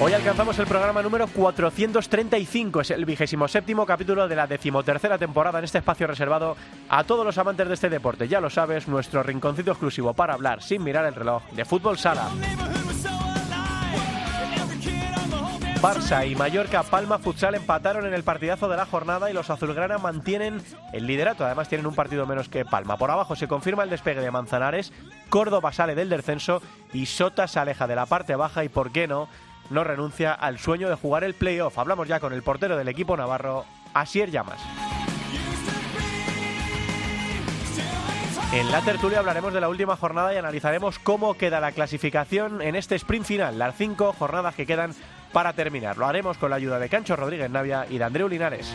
Hoy alcanzamos el programa número 435, es el vigésimo séptimo capítulo de la decimotercera temporada en este espacio reservado a todos los amantes de este deporte. Ya lo sabes, nuestro rinconcito exclusivo para hablar sin mirar el reloj de fútbol sala. Barça y Mallorca Palma Futsal empataron en el partidazo de la jornada y los azulgrana mantienen el liderato. Además tienen un partido menos que Palma. Por abajo se confirma el despegue de Manzanares, Córdoba sale del descenso y Sota se aleja de la parte baja y, por qué no, no renuncia al sueño de jugar el playoff. Hablamos ya con el portero del equipo navarro, Asier Llamas. En la tertulia hablaremos de la última jornada y analizaremos cómo queda la clasificación en este sprint final, las cinco jornadas que quedan para terminar. Lo haremos con la ayuda de Cancho Rodríguez Navia y de Andreu Linares.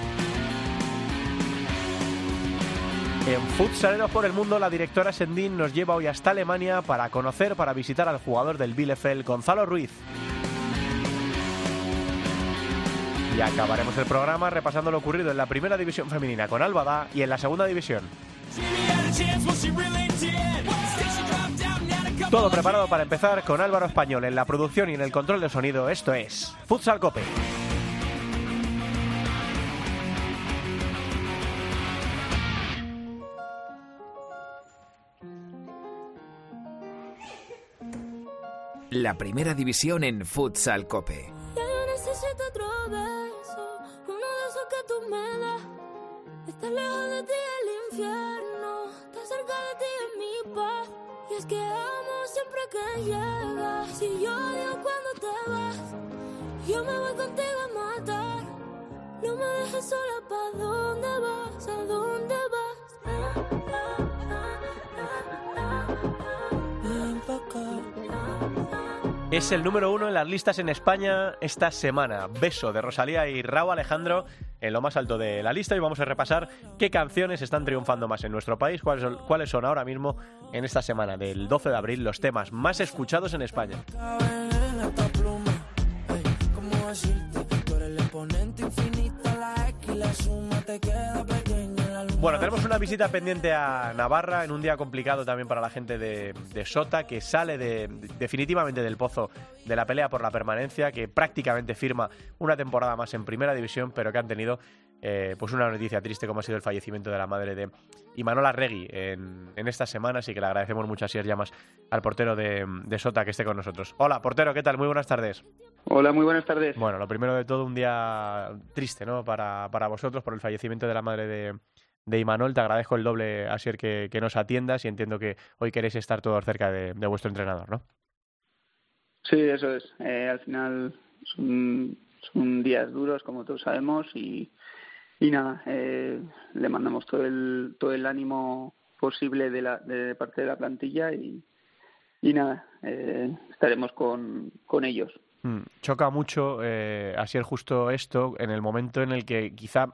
En Futsaleros por el Mundo, la directora Sendín nos lleva hoy hasta Alemania para conocer, para visitar al jugador del Bielefeld, Gonzalo Ruiz. Y acabaremos el programa repasando lo ocurrido en la primera división femenina con Albada y en la segunda división. Todo preparado para empezar con Álvaro Español en la producción y en el control de sonido. Esto es Futsal Cope. La primera división en Futsal Cope. Ya yo necesito otro beso, uno de das. Estar lejos de ti el infierno, estar cerca de ti es mi paz. Y es que amo siempre que llegas. Si yo odio cuando te vas, yo me voy contigo a matar. No me dejes sola, ¿pa' dónde vas? ¿A dónde vas? Ven Es el número uno en las listas en España esta semana. Beso de Rosalía y Raúl Alejandro en lo más alto de la lista y vamos a repasar qué canciones están triunfando más en nuestro país, cuáles son, cuáles son ahora mismo en esta semana del 12 de abril los temas más escuchados en España. Bueno, tenemos una visita pendiente a Navarra en un día complicado también para la gente de, de Sota, que sale de- definitivamente del pozo de la pelea por la permanencia, que prácticamente firma una temporada más en primera división, pero que han tenido eh, pues una noticia triste como ha sido el fallecimiento de la madre de Imanola Regui en, en esta semana, así que le agradecemos mucho a Sier Llamas al portero de, de Sota que esté con nosotros. Hola, portero, ¿qué tal? Muy buenas tardes. Hola, muy buenas tardes. Bueno, lo primero de todo, un día triste, ¿no? Para, para vosotros por el fallecimiento de la madre de, de Imanol. Te agradezco el doble, Asier, que, que nos atiendas y entiendo que hoy queréis estar todos cerca de, de vuestro entrenador, ¿no? Sí, eso es. Eh, al final son, son días duros, como todos sabemos, y, y nada, eh, le mandamos todo el, todo el ánimo posible de, la, de parte de la plantilla y, y nada, eh, estaremos con, con ellos. Mm, Choca mucho, eh, Asier, justo esto en el momento en el que quizá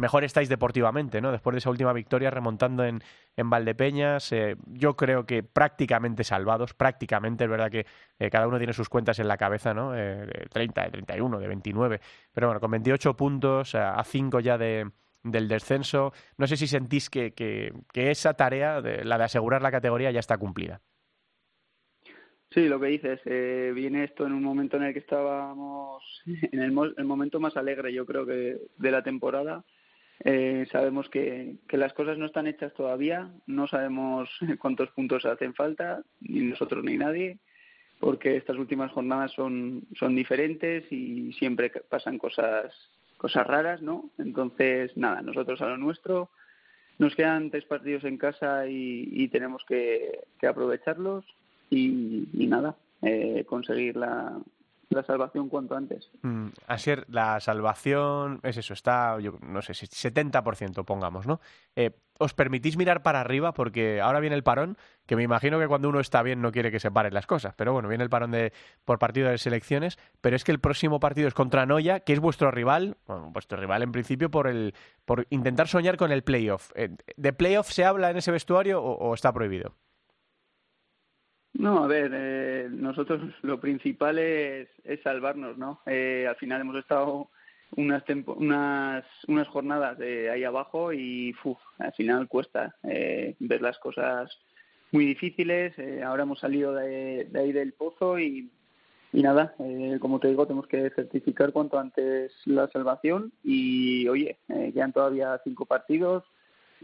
mejor estáis deportivamente, ¿no? Después de esa última victoria remontando en, en Valdepeñas, eh, yo creo que prácticamente salvados, prácticamente, es verdad que eh, cada uno tiene sus cuentas en la cabeza, ¿no? Eh, de 30, de 31, de 29, pero bueno, con 28 puntos, a a 5 ya de, del descenso, no sé si sentís que, que, que esa tarea, de, la de asegurar la categoría, ya está cumplida. Sí, lo que dices, eh, viene esto en un momento en el que estábamos en el, el momento más alegre, yo creo que de la temporada. Eh, sabemos que, que las cosas no están hechas todavía, no sabemos cuántos puntos hacen falta, ni nosotros ni nadie, porque estas últimas jornadas son, son diferentes y siempre pasan cosas, cosas raras, ¿no? Entonces, nada, nosotros a lo nuestro, nos quedan tres partidos en casa y, tenemos que, que aprovecharlos y, y nada, eh, conseguir la, la salvación cuanto antes. Mm, así la salvación es eso, está, yo no sé, 70% pongamos, ¿no? Eh, ¿Os permitís mirar para arriba? Porque ahora viene el parón, que me imagino que cuando uno está bien no quiere que se paren las cosas, pero bueno, viene el parón de, por partido de selecciones, pero es que el próximo partido es contra Noya, que es vuestro rival, bueno, vuestro rival en principio por, el, por intentar soñar con el playoff. Eh, ¿De playoff se habla en ese vestuario o está prohibido? No, a ver, eh, nosotros lo principal es, es salvarnos, ¿no? Eh, al final hemos estado unas, unas, unas jornadas de ahí abajo y uf, al final cuesta eh, ver las cosas muy difíciles. Eh, ahora hemos salido de, de, ahí del pozo y, y nada, eh, como te digo, tenemos que certificar cuanto antes la salvación y, oye, quedan todavía cinco partidos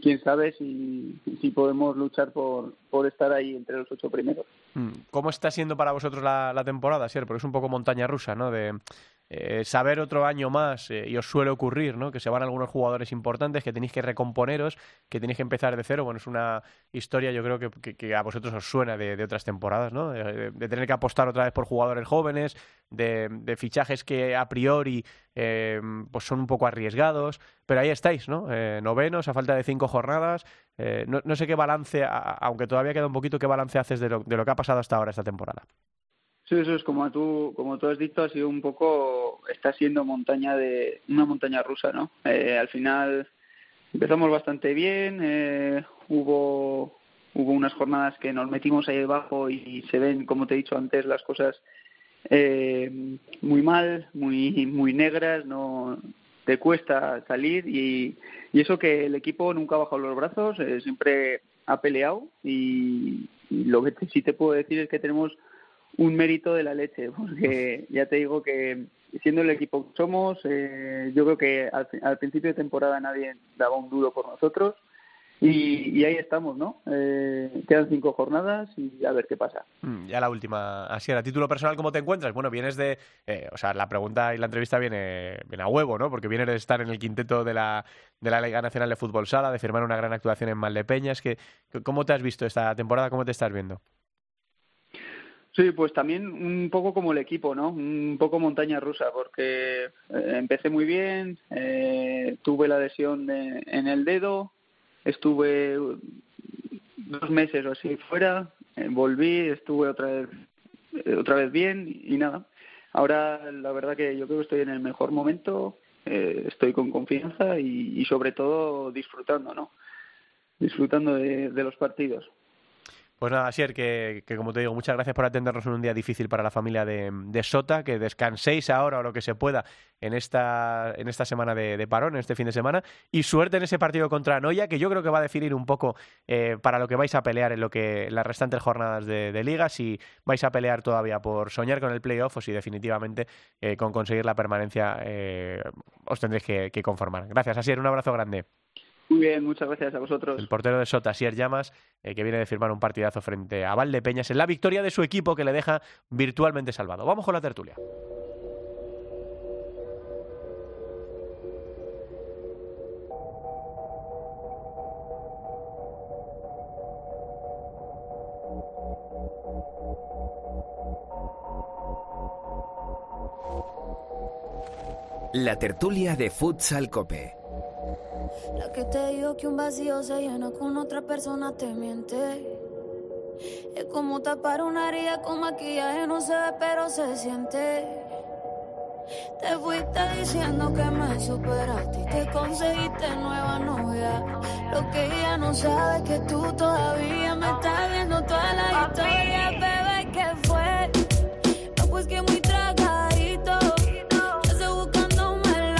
quién sabe si, si podemos luchar por, por estar ahí entre los ocho primeros. Mm, ¿Cómo está siendo para vosotros la, temporada, Sier? Porque es un poco montaña rusa, ¿no? De eh, saber otro año más, eh, y os suele ocurrir, ¿no? Que se van algunos jugadores importantes, que tenéis que recomponeros, que tenéis que empezar de cero. Bueno, es una historia, yo creo que, a vosotros os suena de, otras temporadas, ¿no? De, tener que apostar otra vez por jugadores jóvenes, de, fichajes que a priori eh, pues son un poco arriesgados, pero ahí estáis, ¿no? Novenos, a falta de cinco jornadas. No, no, sé qué balance, aunque todavía queda un poquito, qué balance haces de lo que ha pasado hasta ahora esta temporada. Sí, eso es como tú, como tú has dicho, ha sido un poco, está siendo montaña de, una montaña rusa, ¿no? Eh, al final empezamos bastante bien, eh, hubo, hubo unas jornadas que nos metimos ahí debajo y se ven, como te he dicho antes, las cosas eh, muy mal, muy, muy negras, no te cuesta salir y, y eso que el equipo nunca ha bajado los brazos, eh, siempre ha peleado y, y lo que te, sí te puedo decir es que tenemos un mérito de la leche, porque ya te digo que siendo el equipo que somos, eh, yo creo que al, al, principio de temporada nadie daba un duro por nosotros y, ahí estamos, ¿no? Eh, quedan cinco jornadas y a ver qué pasa. Mm, ya la última, así a título personal, ¿cómo te encuentras? Bueno, vienes de, eh, o sea, la pregunta y la entrevista viene, viene a huevo, ¿no? Porque vienes de estar en el quinteto de la, de la Liga Nacional de Fútbol Sala, de firmar una gran actuación en Maldepeñas, que, ¿cómo te has visto esta temporada? ¿Cómo te estás viendo? Sí, pues también un poco como el equipo, ¿no? Un poco montaña rusa, porque eh, empecé muy bien, eh, tuve la lesión de, en el dedo, estuve dos meses o así fuera, eh, volví, estuve otra vez, eh, otra vez bien y nada. Ahora la verdad que yo creo que estoy en el mejor momento, estoy con confianza y, y, sobre todo disfrutando, ¿no? Disfrutando de los partidos. Pues nada, Sier, que, como te digo, muchas gracias por atendernos en un día difícil para la familia de, Sota, que descanséis ahora o lo que se pueda en esta, en esta semana de, parón, en este fin de semana, y suerte en ese partido contra Noya, que yo creo que va a definir un poco eh, para lo que vais a pelear en lo que las restantes jornadas de, de, liga, si vais a pelear todavía por soñar con el playoff o si definitivamente eh, con conseguir la permanencia eh, os tendréis que, que conformar. Gracias, Asier, un abrazo grande. Muy bien, muchas gracias a vosotros. El portero de Sota, Sier Llamas, eh, que viene de firmar un partidazo frente a Valdepeñas en la victoria de su equipo que le deja virtualmente salvado. Vamos con la tertulia. La tertulia de Futsal Cope. La que te digo que un vacío se llena con otra persona te miente. Es como tapar una herida con maquillaje, no se ve, pero se siente. Te fuiste diciendo que me superaste y te conseguiste nueva novia. Lo que ella no sabe es que tú todavía me estás viendo toda la historia, bebé, ¿qué fue? No, pues que muy tragadito.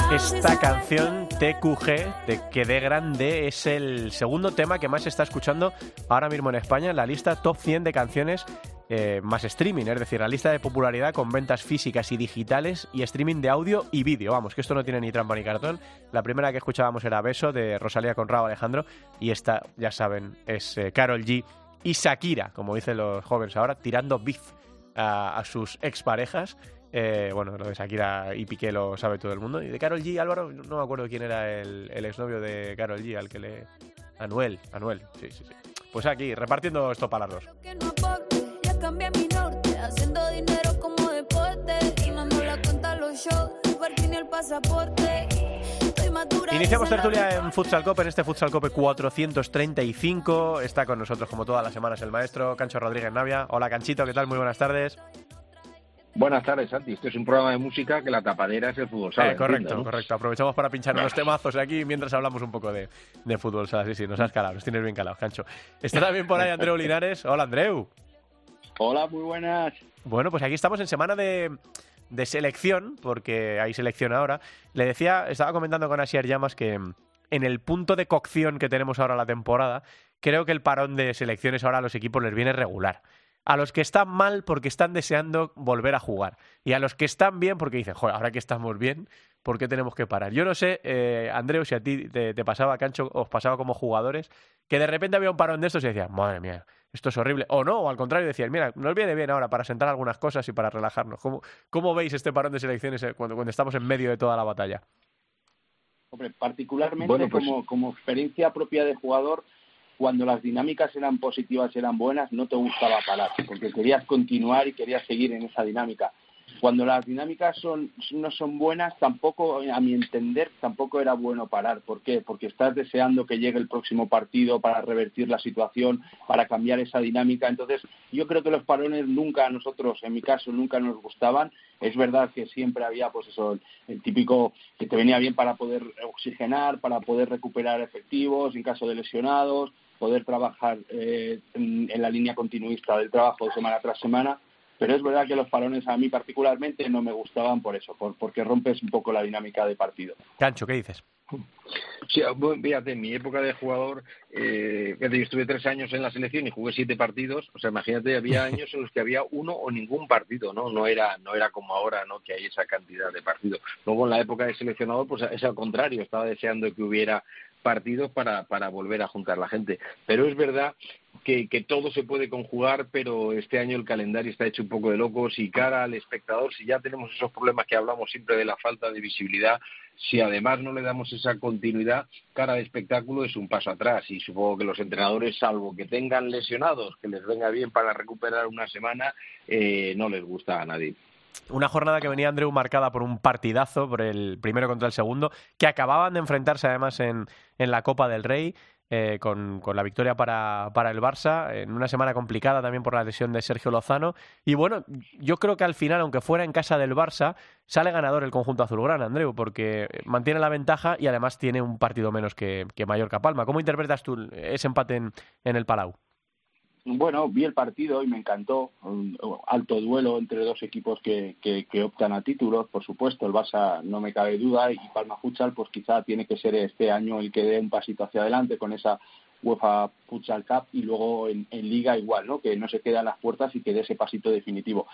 Esta canción TQG, Te Quedé Grande, es el segundo tema que más se está escuchando ahora mismo en España en la lista top 100 de canciones eh, más streaming, es decir, la lista de popularidad con ventas físicas y digitales y streaming de audio y vídeo. Vamos, que esto no tiene ni trampa ni cartón. La primera que escuchábamos era Beso de Rosalía con Raúl Alejandro y esta, ya saben, es eh, Carol G y Shakira, como dicen los jóvenes ahora, tirando beef a sus exparejas. Eh, bueno, lo de Shakira y Piqué lo sabe todo el mundo. Y de Carol G, Álvaro, no me acuerdo quién era el, el exnovio de Carol G, al que le... Anuel, Anuel, sí, sí, sí. Pues aquí, repartiendo esto para las dos. cambié mi norte, haciendo dinero como deporte y no Iniciamos tertulia en Futsal Cope, en este Futsal Cope 435. Está con nosotros, como todas las semanas, el maestro Cancho Rodríguez Navia. Hola, Canchito, ¿qué tal? Muy buenas tardes. Buenas tardes, Santi. Este es un programa de música que la tapadera es el fútbol sala. Eh, correcto, correcto. Aprovechamos para pinchar unos temazos aquí mientras hablamos un poco de, de fútbol sala. Sí, sí, nos has calado, nos tienes bien calados, Cancho. Está también por ahí Andreu Linares. Hola, Andreu. Hola, muy buenas. Bueno, pues aquí estamos en semana de, de selección, porque hay selección ahora. Le decía, estaba comentando con Asier Llamas que en el punto de cocción que tenemos ahora la temporada, creo que el parón de selecciones ahora a los equipos les viene regular. A los que están mal porque están deseando volver a jugar. Y a los que están bien porque dicen, joder, ahora que estamos bien, ¿por qué tenemos que parar? Yo no sé, eh, Andreu, si a ti te, te pasaba, Cancho, os pasaba como jugadores, que de repente había un parón de estos y decían, madre mía, esto es horrible. O no, o al contrario, decían, mira, nos viene bien ahora para sentar algunas cosas y para relajarnos. ¿Cómo, cómo veis este parón de selecciones eh, cuando, cuando estamos en medio de toda la batalla? Hombre, particularmente Bueno, pues- como, como experiencia propia de jugador, cuando las dinámicas eran positivas, eran buenas, no te gustaba parar, porque querías continuar y querías seguir en esa dinámica. Cuando las dinámicas son, no son buenas, tampoco, a mi entender, tampoco era bueno parar. ¿Por qué? Porque estás deseando que llegue el próximo partido para revertir la situación, para cambiar esa dinámica. Entonces, yo creo que los parones nunca a nosotros, en mi caso, nunca nos gustaban. Es verdad que siempre había, pues eso, el, el típico que te venía bien para poder oxigenar, para poder recuperar efectivos en caso de lesionados, poder trabajar eh, en, en la línea continuista del trabajo semana tras semana. Pero es verdad que los parones a mí particularmente no me gustaban por eso, por, porque rompes un poco la dinámica de partido. Cancho, ¿qué dices? Sí, bueno, fíjate, en mi época de jugador, eh, fíjate, yo estuve tres años en la selección y jugué siete partidos. O sea, imagínate, había años en los que había uno o ningún partido, ¿no? No era, no era como ahora, ¿no? Que hay esa cantidad de partidos. Luego, en la época de seleccionador, pues es al contrario, estaba deseando que hubiera partidos para, para volver a juntar la gente. Pero es verdad que, que todo se puede conjugar, pero este año el calendario está hecho un poco de locos y cara al espectador, si ya tenemos esos problemas que hablamos siempre de la falta de visibilidad, si además no le damos esa continuidad, cara al espectáculo es un paso atrás y supongo que los entrenadores, salvo que tengan lesionados, que les venga bien para recuperar una semana, eh, no les gusta a nadie. Una jornada que venía Andreu marcada por un partidazo, por el primero contra el segundo, que acababan de enfrentarse además en, en la Copa del Rey. eh, con, con la victoria para, para el Barça, en una semana complicada también por la lesión de Sergio Lozano. Y bueno, yo creo que al final, aunque fuera en casa del Barça, sale ganador el conjunto azulgrana, Andreu, porque mantiene la ventaja y además tiene un partido menos que, que Mallorca Palma. ¿Cómo interpretas tú ese empate en, en el Palau? Bueno, vi el partido y me encantó. Un alto duelo entre dos equipos que, que, que optan a títulos, por supuesto. El Barça no me cabe duda y Palma Futsal, pues quizá tiene que ser este año el que dé un pasito hacia adelante con esa UEFA Futsal Cup y luego en, Liga igual, ¿no? Que no se quede a las puertas y que dé ese pasito definitivo.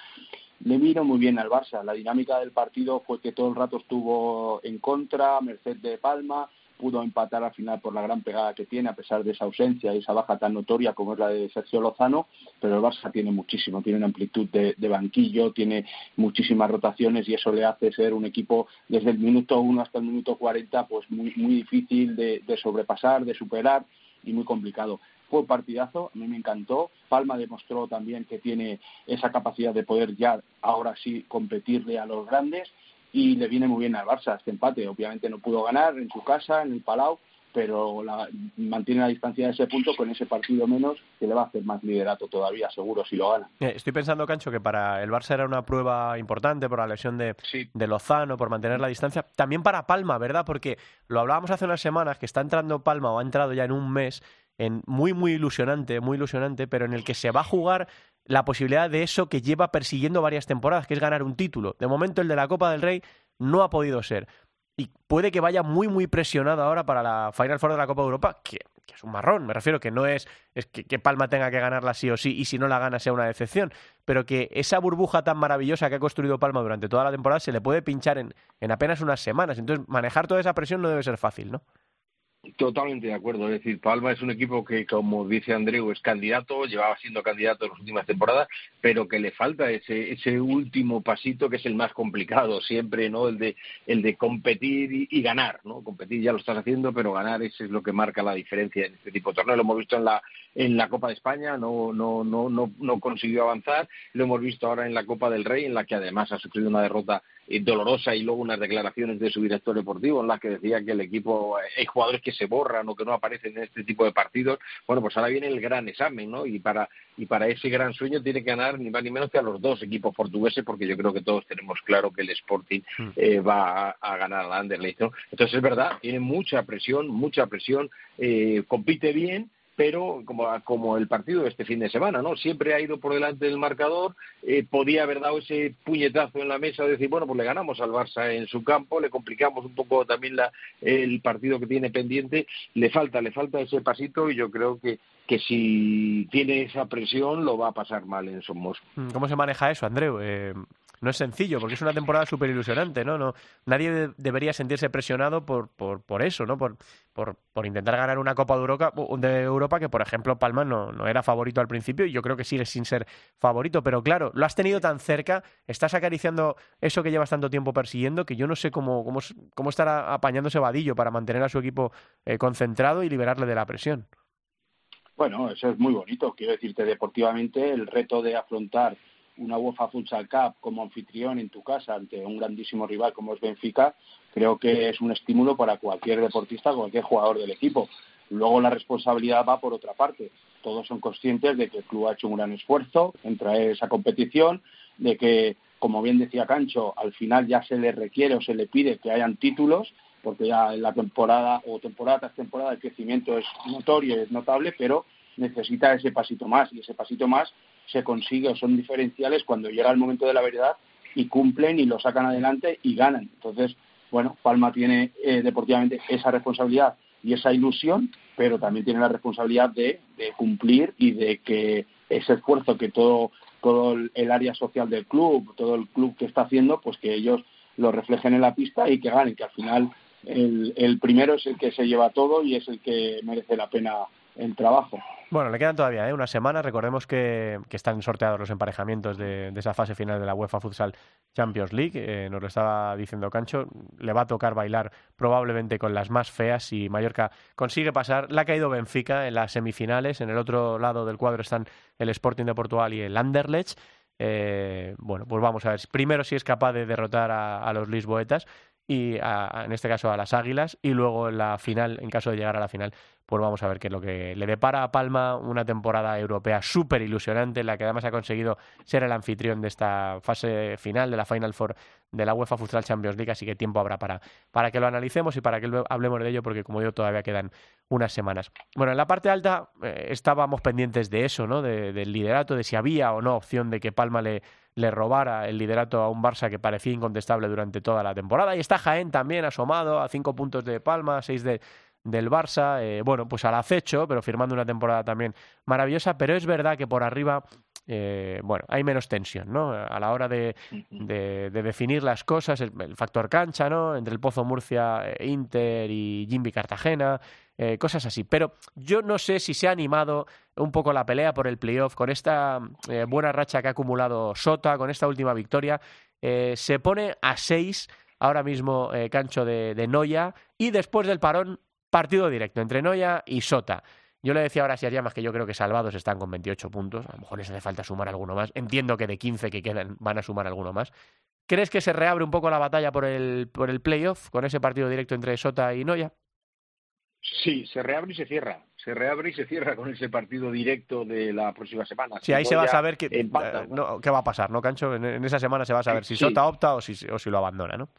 Le vino muy bien al Barça. La dinámica del partido fue que todo el rato estuvo en contra, merced de Palma, pudo empatar al final por la gran pegada que tiene, a pesar de esa ausencia y esa baja tan notoria como es la de Sergio Lozano, pero el Barça tiene muchísimo, tiene una amplitud de, banquillo, tiene muchísimas rotaciones y eso le hace ser un equipo desde el minuto 1 hasta el minuto 40 pues muy, muy difícil de sobrepasar, de superar y muy complicado. Fue un partidazo, a mí me encantó. Palma demostró también que tiene esa capacidad de poder ya ahora sí competirle a los grandes y le viene muy bien al Barça este empate. Obviamente no pudo ganar en su casa, en el Palau, pero la, mantiene la distancia de ese punto con ese partido menos que le va a hacer más liderato todavía, seguro, si lo gana. Eh, Estoy pensando, Cancho, que para el Barça era una prueba importante por la lesión de, Sí. de Lozano, por mantener la distancia. También para Palma, ¿verdad? Porque lo hablábamos hace unas semanas, que está entrando Palma o ha entrado ya en un mes, en muy, muy ilusionante, muy ilusionante, pero en el que se va a jugar la posibilidad de eso que lleva persiguiendo varias temporadas, que es ganar un título. De momento el de la Copa del Rey no ha podido ser. Y puede que vaya muy, muy presionado ahora para la Final Four de la Copa de Europa, que, que es un marrón, me refiero, que no es, es que, que Palma tenga que ganarla sí o sí, y si no la gana sea una decepción, pero que esa burbuja tan maravillosa que ha construido Palma durante toda la temporada se le puede pinchar en, en apenas unas semanas. Entonces, manejar toda esa presión no debe ser fácil, ¿no? Totalmente de acuerdo. Es decir, Palma es un equipo que, como dice Andreu, es candidato, llevaba siendo candidato en las últimas temporadas, pero que le falta ese, ese último pasito que es el más complicado siempre, ¿no? El de, el de competir y, ganar, ¿no? Competir ya lo estás haciendo, pero ganar ese es lo que marca la diferencia en este tipo de torneo. Lo hemos visto en la, en la Copa de España, no, no, no, no, no consiguió avanzar. Lo hemos visto ahora en la Copa del Rey, en la que además ha sufrido una derrota dolorosa y luego unas declaraciones de su director deportivo en las que decía que el equipo, eh, hay jugadores que se borran o que no aparecen en este tipo de partidos. Bueno, pues ahora viene el gran examen, ¿no? Y para, y para ese gran sueño tiene que ganar ni más ni menos que a los dos equipos portugueses, porque yo creo que todos tenemos claro que el Sporting mm. eh, va a, ganar al Anderlecht, ¿no? Entonces es verdad, tiene mucha presión, mucha presión, compite bien, pero como, como el partido de este fin de semana, ¿no? Siempre ha ido por delante del marcador, eh, podía haber dado ese puñetazo en la mesa de decir, bueno, pues le ganamos al Barça en su campo, le complicamos un poco también la, el partido que tiene pendiente, le falta, le falta ese pasito y yo creo que, que si tiene esa presión lo va a pasar mal en Somos. ¿Cómo se maneja eso, Andreu? Eh, no es sencillo, porque es una temporada súper ilusionante, ¿no? no nadie debería sentirse presionado por, por, por eso, ¿no? Por, por, por, intentar ganar una Copa de Europa, de Europa que, por ejemplo, Palma no, no, era favorito al principio y yo creo que sigue sin ser favorito. Pero claro, lo has tenido tan cerca, estás acariciando eso que llevas tanto tiempo persiguiendo que yo no sé cómo, cómo, cómo estará apañando ese vadillo para mantener a su equipo eh, concentrado y liberarle de la presión. Bueno, eso es muy bonito. Quiero decirte, deportivamente, el reto de afrontar una UEFA Futsal Cup como anfitrión en tu casa ante un grandísimo rival como es Benfica, creo que es un estímulo para cualquier deportista, cualquier jugador del equipo. Luego la responsabilidad va por otra parte. Todos son conscientes de que el club ha hecho un gran esfuerzo en traer esa competición, de que, como bien decía Cancho, al final ya se le requiere o se le pide que hayan títulos, porque ya en la temporada o temporada tras temporada el crecimiento es notorio y es notable, pero necesita ese pasito más y ese pasito más se consigue o son diferenciales cuando llega el momento de la verdad y cumplen y lo sacan adelante y ganan. Entonces, bueno, Palma tiene eh, deportivamente esa responsabilidad y esa ilusión, pero también tiene la responsabilidad de, cumplir y de que ese esfuerzo que todo, todo el área social del club, todo el club que está haciendo, pues que ellos lo reflejen en la pista y que ganen, que al final el, el primero es el que se lleva todo y es el que merece la pena el trabajo. Bueno, le quedan todavía ¿eh? una semana. Recordemos que, están sorteados los emparejamientos de, esa fase final de la UEFA Futsal Champions League. Eh, nos lo estaba diciendo Cancho. Le va a tocar bailar probablemente con las más feas y Mallorca consigue pasar. Le ha caído Benfica en las semifinales. En el otro lado del cuadro están el Sporting de Portugal y el Anderlecht. Eh, bueno, pues vamos a ver. Primero si es capaz de derrotar a, a los lisboetas y en este caso a las Águilas y luego la final, en caso de llegar a la final, pues vamos a ver qué es lo que le depara a Palma una temporada europea súper ilusionante, en la que además ha conseguido ser el anfitrión de esta fase final de la Final Four de la UEFA Futsal Champions League, así que tiempo habrá para, para que lo analicemos y para que hablemos de ello, porque como digo, todavía quedan unas semanas. Bueno, en la parte alta eh, estábamos pendientes de eso, ¿no? del liderato, de si había o no opción de que Palma le, le robara el liderato a un Barça que parecía incontestable durante toda la temporada. Y está Jaén también asomado a cinco puntos de Palma, seis de, del Barça, eh, bueno, pues al acecho, pero firmando una temporada también maravillosa, pero es verdad que por arriba, eh, bueno, hay menos tensión, ¿no? A la hora de, de, definir las cosas, el, factor cancha, ¿no? Entre el Pozo Murcia, eh, Inter y Jimby Cartagena, cosas así. Pero yo no sé si se ha animado un poco la pelea por el playoff con esta buena racha que ha acumulado Sota, con esta última victoria. se pone a seis ahora mismo Cancho de, de Noya y después del parón Partido directo entre Noya y Sota. Yo le decía ahora a Llamas que yo creo que salvados están con 28 puntos. A lo mejor les hace falta sumar alguno más. Entiendo que de 15 que quedan van a sumar alguno más. ¿Crees que se reabre un poco la batalla por el, por el playoff con ese partido directo entre Sota y Noya? Sí, se reabre y se cierra. Se reabre y se cierra con ese partido directo de la próxima semana. Sí, ahí se va a saber qué, eh, qué va a pasar, ¿no, Cancho? En, esa semana se va a saber si Sota opta o si, o si lo abandona, ¿no?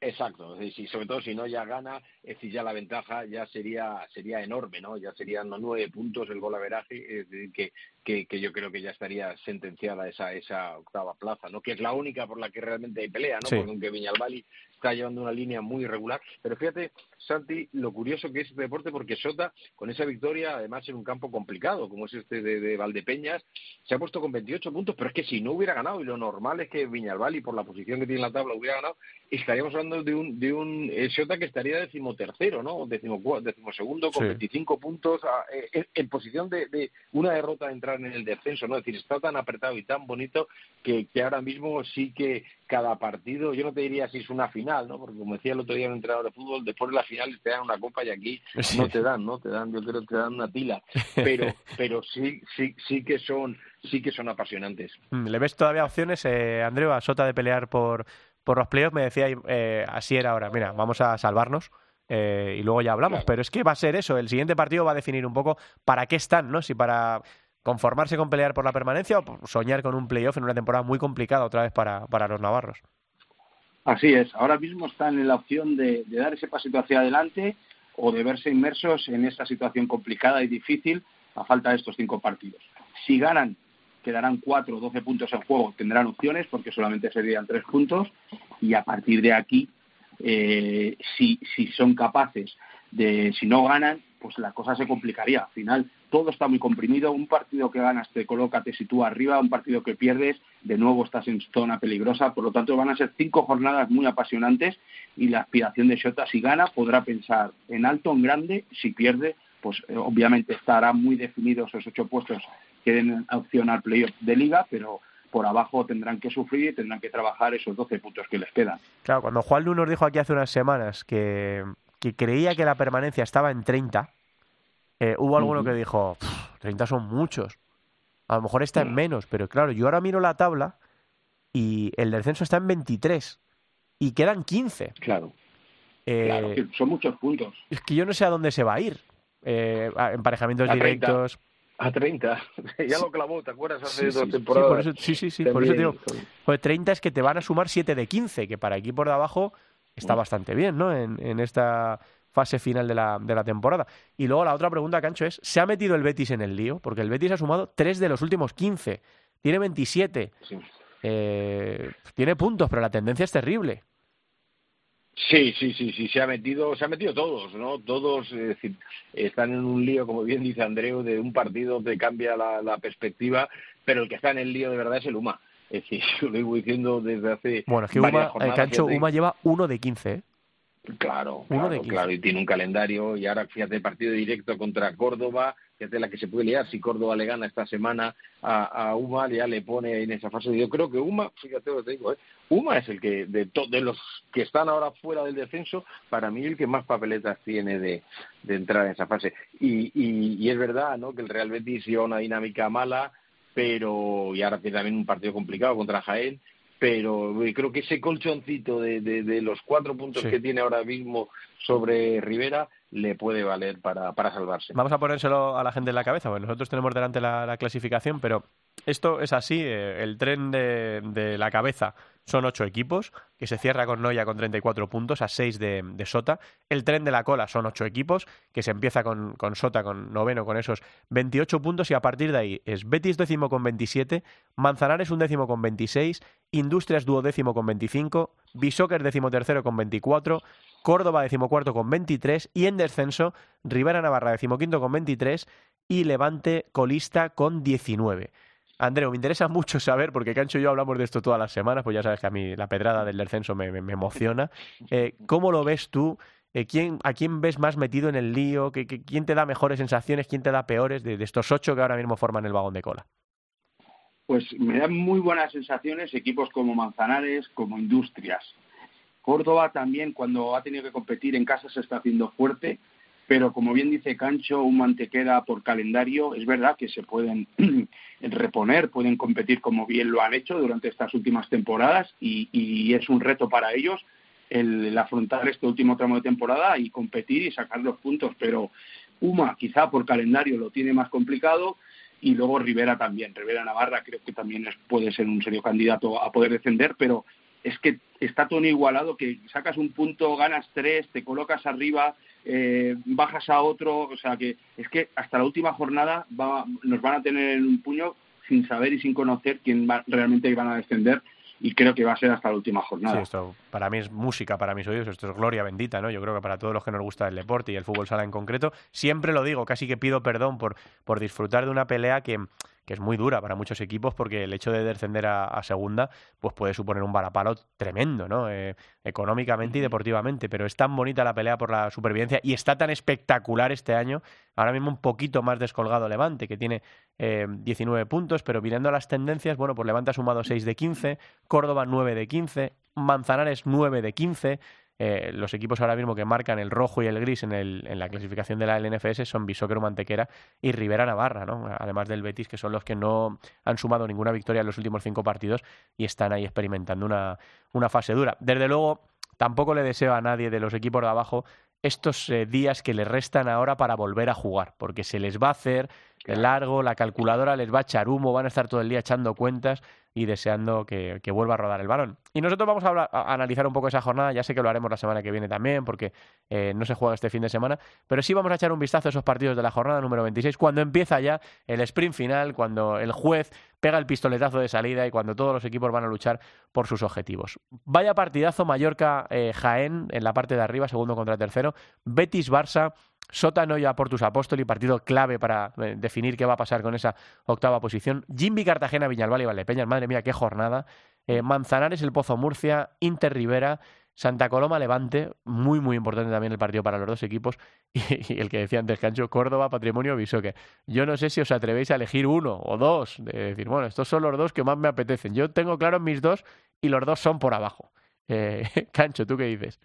Exacto, y sobre todo si no ya gana, es decir, ya la ventaja ya sería sería enorme, ¿no? Ya serían nueve puntos el gol averaje, es decir, que, que, que, yo creo que ya estaría sentenciada esa esa octava plaza, ¿no? Que es la única por la que realmente hay pelea, ¿no? Porque aunque Viñalbali está llevando una línea muy irregular, pero fíjate, Santi, lo curioso que es este deporte porque Sota, con esa victoria, además en un campo complicado como es este de, de Valdepeñas, se ha puesto con 28 puntos, pero es que si no hubiera ganado, y lo normal es que Viñalbali, por la posición que tiene en la tabla, hubiera ganado, estaríamos hablando de un, de un eh, Sota que estaría decimotercero, ¿no? Decimo, decimosegundo, con 25 puntos, eh, en, posición de, de, una derrota de entrar en el descenso, ¿no? Es decir, está tan apretado y tan bonito que, que ahora mismo sí que cada partido, yo no te diría si es una final, ¿no? Porque como decía el otro día un entrenador de fútbol, después de la final te dan una copa y aquí no te dan, ¿no? Te dan, yo creo que te dan una tila. Pero, pero sí, sí, sí que son, sí que son apasionantes. Mm, ¿Le ves todavía opciones, eh, Andreu, a Sota de pelear por por los playoffs me decía eh, así era ahora, mira, vamos a salvarnos eh, y luego ya hablamos, pero es que va a ser eso, el siguiente partido va a definir un poco para qué están, ¿no? Si para conformarse con pelear por la permanencia o soñar con un playoff en una temporada muy complicada otra vez para, para los navarros. Así es, ahora mismo están en la opción de, dar ese pasito hacia adelante o de verse inmersos en esta situación complicada y difícil a falta de estos cinco partidos. Si ganan, quedarán cuatro o doce puntos en juego, tendrán opciones porque solamente serían tres puntos y a partir de aquí, eh, si, si son capaces de, si no ganan, pues la cosa se complicaría. Al final, todo está muy comprimido. Un partido que ganas te coloca, te sitúa arriba. Un partido que pierdes, de nuevo estás en zona peligrosa. Por lo tanto, van a ser cinco jornadas muy apasionantes y la aspiración de Shota, si gana, podrá pensar en alto, en grande. Si pierde, pues eh, obviamente estarán muy definidos esos ocho puestos que den opción al playoff de liga, pero por abajo tendrán que sufrir y tendrán que trabajar esos 12 puntos que les quedan. Claro, cuando Juan Lu nos dijo aquí hace unas semanas que, que creía que la permanencia estaba en 30, eh, hubo alguno que dijo, 30 son muchos. A lo mejor está en menos, pero claro, yo ahora miro la tabla y el descenso está en 23 y quedan 15. Claro. Eh, claro, son muchos puntos. Es que yo no sé a dónde se va a ir. Eh, a- emparejamientos A 30. directos. A 30. ya lo clavó, ¿te acuerdas? Hace Sí, dos sí, temporadas. sí, por eso, sí, sí, sí, por eso digo. Pues 30 es que te van a sumar 7 de 15, que para equipos de abajo está bastante bien, ¿no? En, en esta fase final de la, de la temporada. Y luego la otra pregunta, Cancho, es, ¿se ha metido el Betis en el lío? Porque el Betis ha sumado 3 de los últimos 15. Tiene 27. Sí. Eh, tiene puntos, pero la tendencia es terrible. Sí, sí, sí, sí, se ha metido, se han metido todos, ¿no? Todos, es decir, están en un lío, como bien dice Andreu, de un partido que cambia la, la perspectiva, pero el que está en el lío de verdad es el UMA. Es decir, yo lo digo diciendo desde hace Bueno, es que Uma, el jornadas, Cancho. Uma lleva 1 de 15, ¿eh? Claro, claro, de claro, y tiene un calendario y ahora fíjate partido directo contra Córdoba, fíjate la que se puede liar si Córdoba le gana esta semana a, a Uma, ya le pone en esa fase. Yo creo que Uma, fíjate lo que te digo, ¿eh? Uma es el que de, to- de los que están ahora fuera del descenso, para mí el que más papeletas tiene de, de entrar en esa fase. Y, y, y es verdad, ¿no? Que el Real Betis lleva una dinámica mala, pero y ahora tiene también un partido complicado contra Jaén, pero eh, creo que ese colchoncito de, de, de los cuatro puntos Sí. que tiene ahora mismo sobre Rivera le puede valer para, para salvarse. Vamos a ponérselo a la gente en la cabeza, porque nosotros tenemos delante la, la clasificación, pero esto es así, eh, el tren de, la cabeza son ocho equipos, que se cierra con Noya con 34 puntos, a 6 de, Sota. El tren de la cola son ocho equipos, que se empieza con, Sota, con noveno, con esos 28 puntos, y a partir de ahí es Betis décimo con 27, Manzanares un décimo con 26, Industrias duodécimo con 25, Bisóquer décimo tercero con 24, Córdoba decimocuarto con 23 y en descenso Rivera Navarra decimoquinto con 23 y Levante colista con 19. Andreu, me interesa mucho saber, porque Cancho y yo hablamos de esto todas las semanas, pues ya sabes que a mí la pedrada del descenso me, me- emociona. Eh, ¿Cómo lo ves tú? Eh, ¿quién, ¿A quién ves más metido en el lío? ¿Qué, qué- quién te da mejores sensaciones? ¿Quién te da peores de estos ocho que ahora mismo forman el vagón de cola? Pues me dan muy buenas sensaciones equipos como Manzanares, como Industrias. Córdoba también, cuando ha tenido que competir en casa, se está haciendo fuerte, pero como bien dice Cancho, un mantequera por calendario, es verdad que se pueden reponer, pueden competir como bien lo han hecho durante estas últimas temporadas y, y es un reto para ellos el, afrontar este último tramo de temporada y competir y sacar los puntos, pero Uma quizá por calendario lo tiene más complicado y luego Rivera también. Rivera Navarra creo que también es- puede ser un serio candidato a poder defender, pero es que está todo igualado que sacas un punto, ganas tres, te colocas arriba, eh, bajas a otro, o sea que es que hasta la última jornada va- nos van a tener en un puño sin saber y sin conocer quién va- realmente van a descender y creo que va a ser hasta la última Sí, jornada. esto para mí es música para mis oídos, esto es gloria bendita, ¿no? Yo creo que para todos los que nos gusta el deporte y el fútbol sala en concreto, siempre lo digo, casi que pido perdón por, por disfrutar de una pelea que, que es muy dura para muchos equipos porque el hecho de descender a, a segunda pues puede suponer un varapalo tremendo, ¿no? Eh, económicamente y deportivamente, pero es tan bonita la pelea por la supervivencia y está tan espectacular este año, ahora mismo un poquito más descolgado Levante, que tiene eh, 19 puntos, pero mirando las tendencias, bueno, pues Levante ha sumado 6 de 15, Córdoba 9 de 15, Manzanares 9 de 15, eh, los equipos ahora mismo que marcan el rojo y el gris en, el, en la clasificación de la LNFS son Bisóquero Mantequera y Rivera Navarra, ¿no? además del Betis, que son los que no han sumado ninguna victoria en los últimos cinco partidos y están ahí experimentando una, una fase dura. Desde luego, tampoco le deseo a nadie de los equipos de abajo estos eh, días que les restan ahora para volver a jugar, porque se les va a hacer largo, la calculadora les va a echar humo, van a estar todo el día echando cuentas y deseando que, vuelva a rodar el balón. Y nosotros vamos a, analizar un poco esa jornada, ya sé que lo haremos la semana que viene también, porque eh, no se juega este fin de semana, pero sí vamos a echar un vistazo a esos partidos de la jornada número 26, cuando empieza ya el sprint final, cuando el juez pega el pistoletazo de salida y cuando todos los equipos van a luchar por sus objetivos. Vaya partidazo Mallorca-Jaén en la parte de arriba, segundo contra tercero, Betis-Barça, Sótano y Portus Apóstoli, partido clave para eh, definir qué va a pasar con esa octava posición. Jimmy Cartagena, Viñalbal y Valdepeñas, madre mía, qué jornada. Eh, Manzanares, el Pozo Murcia, Inter Rivera, Santa Coloma Levante, muy muy importante también el partido para los dos equipos. Y, el que decía antes, Cancho, Córdoba, Patrimonio, que Yo no sé si os atrevéis a elegir uno o dos, de decir, bueno, estos son los dos que más me apetecen. Yo tengo claro mis dos y los dos son por abajo. Eh, Cancho, ¿tú qué dices?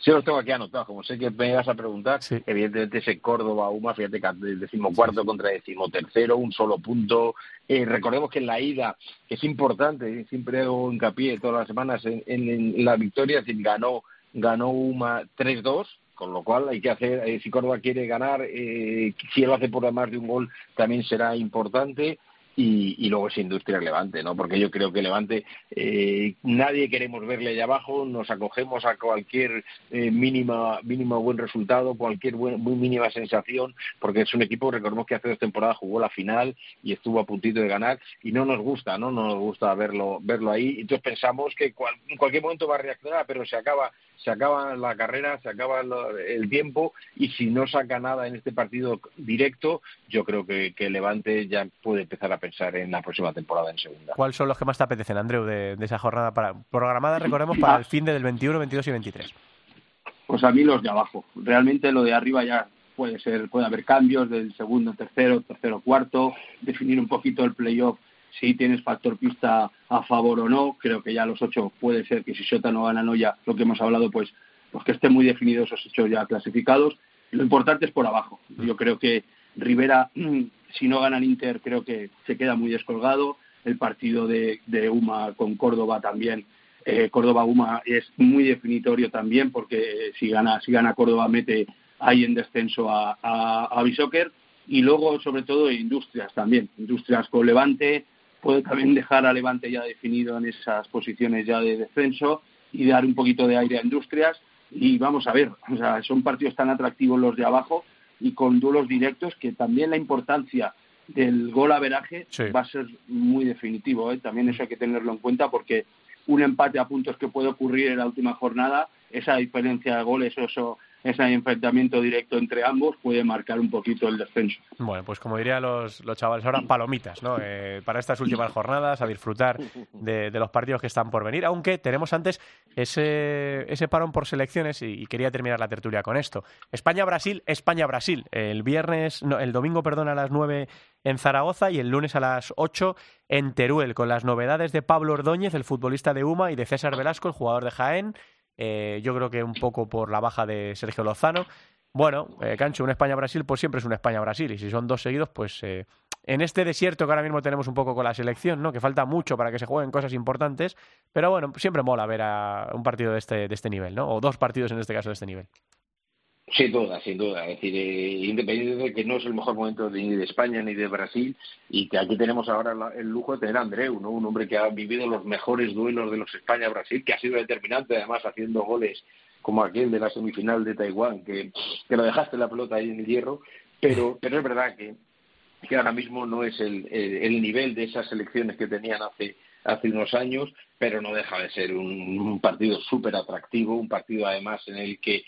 Sí, los tengo aquí anotados. Como sé que me vas a preguntar, evidentemente ese Córdoba UMA, fíjate que decimocuarto contra decimotercero, un solo punto. Eh, recordemos que en la ida, que es importante, siempre hago hincapié todas las semanas en, la victoria, es decir, ganó, ganó UMA 3-2, con lo cual hay que hacer, eh, si Córdoba quiere ganar, eh, si él hace por más de un gol, también será importante y, luego es Industria Levante, ¿no? Porque yo creo que Levante, eh, nadie queremos verle allá abajo, nos acogemos a cualquier eh, mínima, mínimo buen resultado, cualquier muy mínima sensación, porque es un equipo, recordemos que hace dos temporadas jugó la final y estuvo a puntito de ganar y no nos gusta, ¿no? No nos gusta verlo, verlo ahí. Entonces pensamos que en cualquier momento va a reaccionar, pero se acaba se acaba la carrera, se acaba el tiempo y si no saca nada en este partido directo, yo creo que, que Levante ya puede empezar a pensar en la próxima temporada en segunda. ¿Cuáles son los que más te apetecen, Andreu, de, esa jornada para, programada, recordemos, para el fin de del 21, 22 y 23? Pues a mí los de abajo. Realmente lo de arriba ya puede ser, puede haber cambios del segundo, tercero, tercero, cuarto, definir un poquito el playoff si tienes factor pista a favor o no. Creo que ya los ocho puede ser que si Sota no gana no ya lo que hemos hablado, pues, pues que estén muy definidos esos ocho ya clasificados. Lo importante es por abajo. Yo creo que Rivera, si no gana el Inter, creo que se queda muy descolgado. El partido de, de UMA con Córdoba también. Eh, Córdoba-UMA es muy definitorio también porque si gana, si gana Córdoba mete ahí en descenso a, a, a Bishoker y luego sobre todo industrias también, industrias con Levante, puede también dejar a Levante ya definido en esas posiciones ya de descenso y dar un poquito de aire a Industrias. Y vamos a ver, o sea, son partidos tan atractivos los de abajo y con duelos directos que también la importancia del gol a veraje va a ser muy definitivo. ¿eh? También eso hay que tenerlo en cuenta porque un empate a puntos que puede ocurrir en la última jornada, esa diferencia de goles, eso ese enfrentamiento directo entre ambos puede marcar un poquito el descenso. Bueno, pues como dirían los, los chavales ahora, palomitas, ¿no? Eh, para estas últimas jornadas, a disfrutar de, los partidos que están por venir, aunque tenemos antes ese, ese parón por selecciones y, quería terminar la tertulia con esto. España-Brasil, España-Brasil. El viernes, no, el domingo, perdón, a las 9 en Zaragoza y el lunes a las 8 en Teruel, con las novedades de Pablo Ordóñez, el futbolista de UMA, y de César Velasco, el jugador de Jaén. Eh, yo creo que un poco por la baja de Sergio Lozano. Bueno, eh, Cancho, un España-Brasil, pues siempre es un España-Brasil. Y si son dos seguidos, pues eh, en este desierto que ahora mismo tenemos un poco con la selección, ¿no? Que falta mucho para que se jueguen cosas importantes. Pero bueno, siempre mola ver a un partido de este, de este nivel, ¿no? O dos partidos en este caso de este nivel. Sin duda, sin duda. Es decir, eh, independientemente de que no es el mejor momento ni de España ni de Brasil, y que aquí tenemos ahora el lujo de tener a Andreu, ¿no? un hombre que ha vivido los mejores duelos de los España-Brasil, que ha sido determinante además haciendo goles como aquel de la semifinal de Taiwán, que, que lo dejaste la pelota ahí en el hierro, pero, pero es verdad que, que ahora mismo no es el, el, nivel de esas selecciones que tenían hace hace unos años, pero no deja de ser un, un partido súper atractivo, un partido además en el que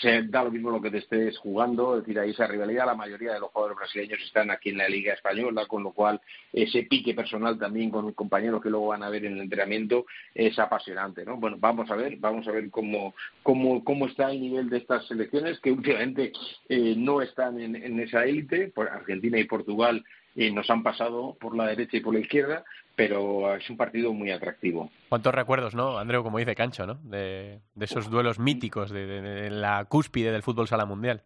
se da lo mismo lo que te estés jugando, es decir, ahí esa rivalidad, la mayoría de los jugadores brasileños están aquí en la Liga Española, con lo cual ese pique personal también con los compañeros que luego van a ver en el entrenamiento es apasionante, ¿no? Bueno, vamos a ver, vamos a ver cómo, cómo, cómo está el nivel de estas selecciones que últimamente eh, no están en, esa élite, por Argentina y Portugal eh, nos han pasado por la derecha y por la izquierda, pero es un partido muy atractivo. ¿Cuántos recuerdos, no, Andreu, como dice Cancho, ¿no? de, esos duelos míticos, de, de, la cúspide del fútbol sala mundial?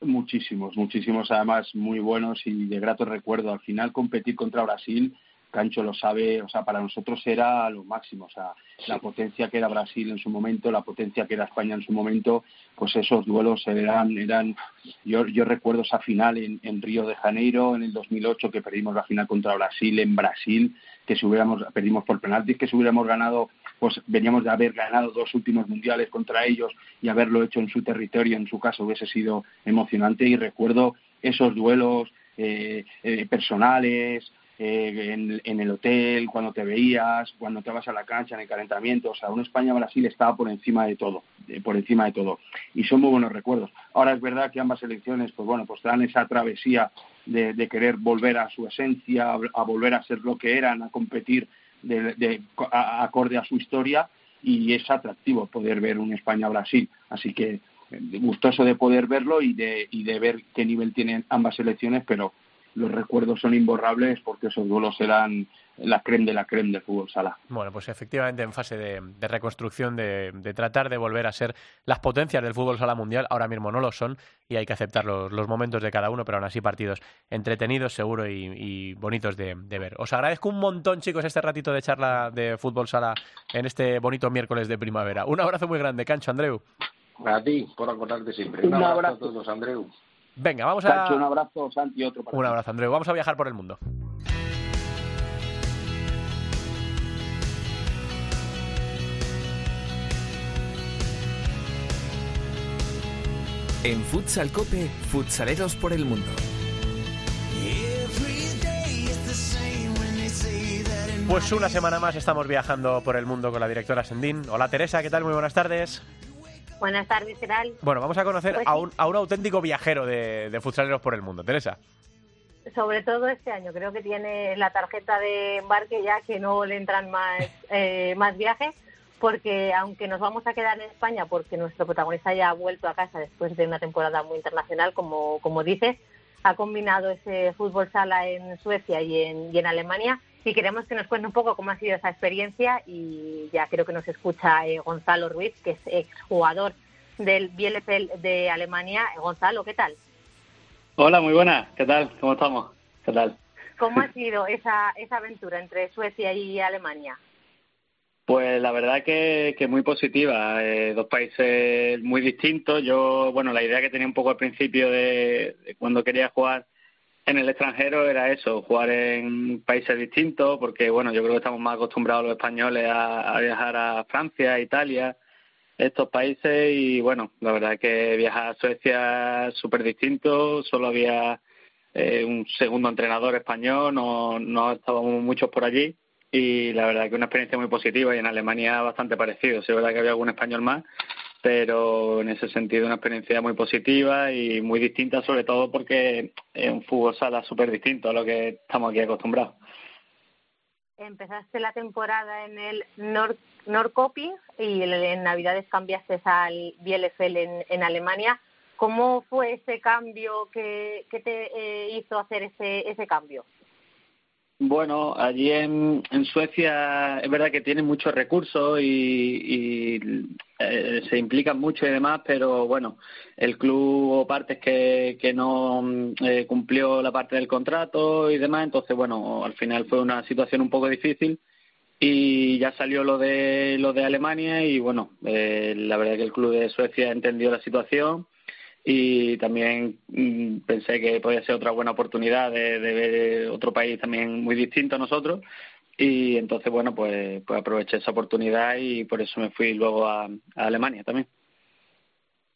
Muchísimos, muchísimos, además muy buenos y de grato recuerdo. Al final competir contra Brasil Cancho lo sabe, o sea, para nosotros era lo máximo, o sea, la potencia que era Brasil en su momento, la potencia que era España en su momento, pues esos duelos eran, eran, yo, yo recuerdo esa final en, en Río de Janeiro en el 2008 que perdimos la final contra Brasil en Brasil, que si hubiéramos, perdimos por penaltis, que si hubiéramos ganado, pues veníamos de haber ganado dos últimos mundiales contra ellos y haberlo hecho en su territorio, en su caso hubiese sido emocionante. Y recuerdo esos duelos eh, eh, personales, eh, en, en, el hotel, cuando te veías, cuando te vas a la cancha, en el calentamiento. O sea, un España-Brasil estaba por encima de todo, por encima de todo. Y son muy buenos recuerdos. Ahora es verdad que ambas elecciones, pues bueno, pues dan esa travesía de, querer volver a su esencia, a, volver a ser lo que eran, a competir de, acorde a su historia. Y es atractivo poder ver un España-Brasil. Así que eh, gustoso de poder verlo y de, y de ver qué nivel tienen ambas elecciones, pero los recuerdos son imborrables porque esos duelos eran la creme de la creme del fútbol sala. Bueno, pues efectivamente en fase de, reconstrucción, de, tratar de volver a ser las potencias del fútbol sala mundial, ahora mismo no lo son y hay que aceptar los, momentos de cada uno, pero aún así partidos entretenidos, seguro y, bonitos de, ver. Os agradezco un montón, chicos, este ratito de charla de fútbol sala en este bonito miércoles de primavera. Un abrazo muy grande, Cancho, Andreu. A ti, por acordarte siempre. Un, abrazo a todos, Andreu. Venga, vamos a. un abrazo, Santi, otro para Un abrazo, Andreu. Vamos a viajar por el mundo. En Futsal Cope, futsaleros por el mundo. Pues una semana más estamos viajando por el mundo con la directora Sendín. Hola Teresa, ¿qué tal? Muy buenas tardes. Buenas tardes, ¿qué tal? Bueno, vamos a conocer pues a, un, a un auténtico viajero de, de futsaleros por el mundo. Teresa. Sobre todo este año, creo que tiene la tarjeta de embarque ya que no le entran más, eh, más viajes, porque aunque nos vamos a quedar en España, porque nuestro protagonista ya ha vuelto a casa después de una temporada muy internacional, como, como dices, ha combinado ese fútbol sala en Suecia y en, y en Alemania y queremos que nos cuente un poco cómo ha sido esa experiencia y ya creo que nos escucha eh, Gonzalo Ruiz, que es exjugador del Bielefeld de Alemania. Gonzalo, ¿qué tal? Hola, muy buena. ¿Qué tal? ¿Cómo estamos? ¿Qué tal? ¿Cómo ha sido esa, esa aventura entre Suecia y Alemania? Pues la verdad que, que muy positiva, eh, dos países muy distintos. Yo, bueno, la idea que tenía un poco al principio de cuando quería jugar en el extranjero era eso, jugar en países distintos, porque bueno, yo creo que estamos más acostumbrados los españoles a, viajar a Francia, Italia, estos países, y bueno, la verdad que viajar a Suecia súper distinto, solo había eh, un segundo entrenador español, no, no estábamos muchos por allí, y la verdad que una experiencia muy positiva, y en Alemania bastante parecido, sí es verdad que había algún español más, pero en ese sentido una experiencia muy positiva y muy distinta, sobre todo porque es un fútbol sala súper distinto a lo que estamos aquí acostumbrados. Empezaste la temporada en el Nord Nordkoping y en Navidades cambiaste al Bielefeld en, en Alemania. ¿Cómo fue ese cambio que, que te eh, hizo hacer ese, ese cambio? Bueno, allí en, Suecia es verdad que tienen muchos recursos y, eh, se implican mucho y demás, pero bueno, el club o partes que, que no eh, cumplió la parte del contrato y demás, entonces bueno, al final fue una situación un poco difícil y ya salió lo de lo de Alemania y bueno, eh, la verdad que el club de Suecia entendió la situación y también mm, pensé que podía ser otra buena oportunidad de, ver otro país también muy distinto a nosotros y entonces bueno pues, pues aproveché esa oportunidad y por eso me fui luego a, Alemania también.